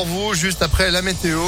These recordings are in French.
pour vous juste après la météo.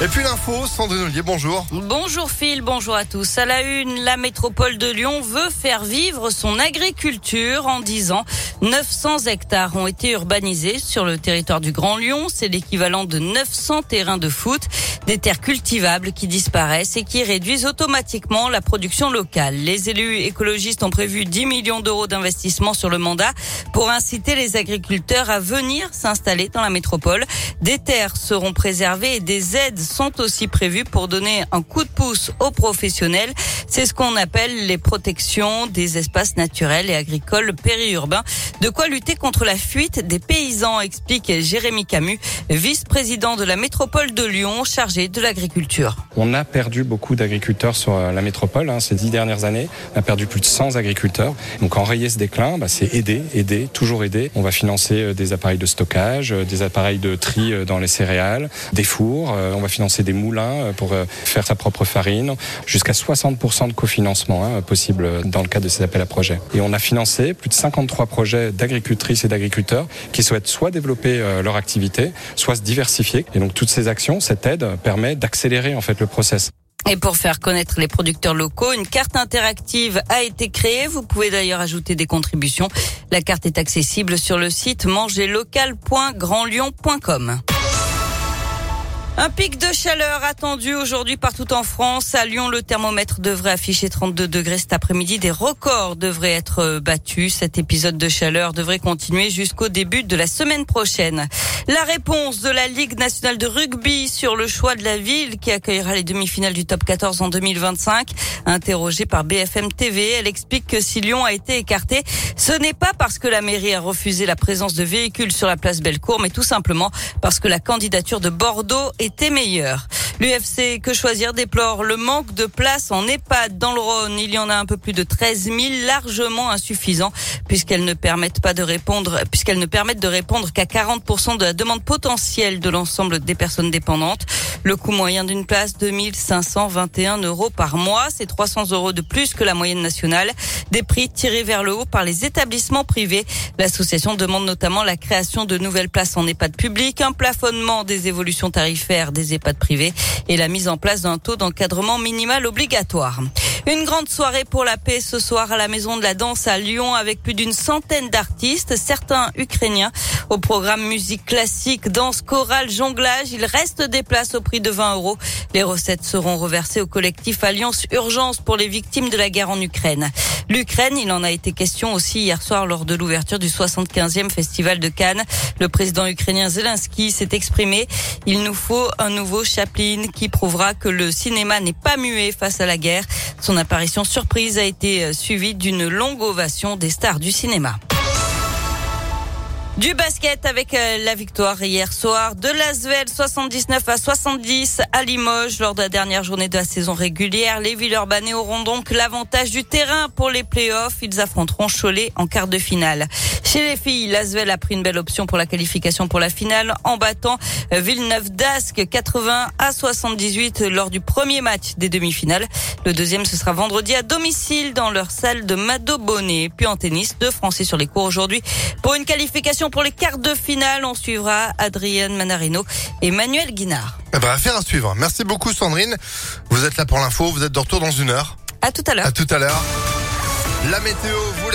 Et puis l'info, Sandrine Ollier, bonjour. Bonjour Phil, bonjour à tous. À la une, la métropole de Lyon veut faire vivre son agriculture en 10 ans. 900 hectares ont été urbanisés sur le territoire du Grand Lyon. C'est l'équivalent de 900 terrains de foot. Des terres cultivables qui disparaissent et qui réduisent automatiquement la production locale. Les élus écologistes ont prévu 10 millions d'euros d'investissement sur le mandat pour inciter les agriculteurs à venir s'installer dans la métropole. Des terres seront préservées et des aides sont aussi prévues pour donner un coup de pouce aux professionnels. C'est ce qu'on appelle les protections des espaces naturels et agricoles périurbains. De quoi lutter contre la fuite des paysans, explique Jérémy Camus, vice-président de la métropole de Lyon, chargé de l'agriculture. On a perdu beaucoup d'agriculteurs sur euh, la métropole hein, ces dix dernières années. On a perdu plus de 100 agriculteurs. Donc enrayer ce déclin, bah, c'est aider, aider, toujours aider. On va financer euh, des appareils de stockage, euh, des appareils de tri dans les céréales, des fours. On va des moulins pour faire sa propre farine. Jusqu'à 60% de cofinancement hein, possible dans le cadre de ces appels à projets. Et on a financé plus de 53 projets d'agricultrices et d'agriculteurs qui souhaitent soit développer leur activité, soit se diversifier. Et donc toutes ces actions, cette aide permet d'accélérer en fait le process. Et pour faire connaître les producteurs locaux, une carte interactive a été créée. Vous pouvez d'ailleurs ajouter des contributions. La carte est accessible sur le site mangerlocal.grandlyon.com. Un pic de chaleur attendu aujourd'hui partout en France. À Lyon, le thermomètre devrait afficher 32 degrés cet après-midi. Des records devraient être battus. Cet épisode de chaleur devrait continuer jusqu'au début de la semaine prochaine. La réponse de la Ligue nationale de rugby sur le choix de la ville qui accueillera les demi-finales du top 14 en 2025. Interrogée par BFM TV, elle explique que si Lyon a été écarté, ce n'est pas parce que la mairie a refusé la présence de véhicules sur la place Bellecour, mais tout simplement parce que la candidature de Bordeaux est était meilleur. L'UFC Que Choisir déplore le manque de place en EHPAD dans le Rhône. Il y en a un peu plus de 13 000, largement insuffisants, puisqu'elles ne permettent pas de répondre, puisqu'elles ne permettent de répondre qu'à 40% de la demande potentielle de l'ensemble des personnes dépendantes. Le coût moyen d'une place, 2521 euros par mois. C'est 300 euros de plus que la moyenne nationale. Des prix tirés vers le haut par les établissements privés. L'association demande notamment la création de nouvelles places en EHPAD public, un plafonnement des évolutions tarifaires des EHPAD privés et la mise en place d'un taux d'encadrement minimal obligatoire. Une grande soirée pour la paix ce soir à la Maison de la Danse à Lyon avec plus d'une centaine d'artistes, certains ukrainiens. Au programme musique classique, danse, chorale, jonglage, il reste des places au prix de 20 euros. Les recettes seront reversées au collectif Alliance Urgence pour les victimes de la guerre en Ukraine. L'Ukraine, il en a été question aussi hier soir lors de l'ouverture du 75e festival de Cannes. Le président ukrainien Zelensky s'est exprimé. Il nous faut un nouveau Chaplin qui prouvera que le cinéma n'est pas muet face à la guerre. Son apparition surprise a été euh, suivie d'une longue ovation des stars du cinéma. Du basket avec euh, la victoire hier soir de l'Asvel 79 à 70 à Limoges lors de la dernière journée de la saison régulière. Les Villeurbanais auront donc l'avantage du terrain pour les playoffs. Ils affronteront Cholet en quart de finale. Chez les filles, l'Asvel a pris une belle option pour la qualification pour la finale en battant euh, Villeneuve d'Ascq 80 à 78 lors du premier match des demi-finales. Le deuxième, ce sera vendredi à domicile dans leur salle de Mado Bonnet. Puis en tennis, deux Français sur les cours aujourd'hui pour une qualification pour les quarts de finale, on suivra Adrienne Manarino et Manuel Guinard. Eh ben, affaire à suivre. Merci beaucoup Sandrine. Vous êtes là pour l'info, vous êtes de retour dans une heure. À tout à l'heure. À tout à l'heure. La météo, vous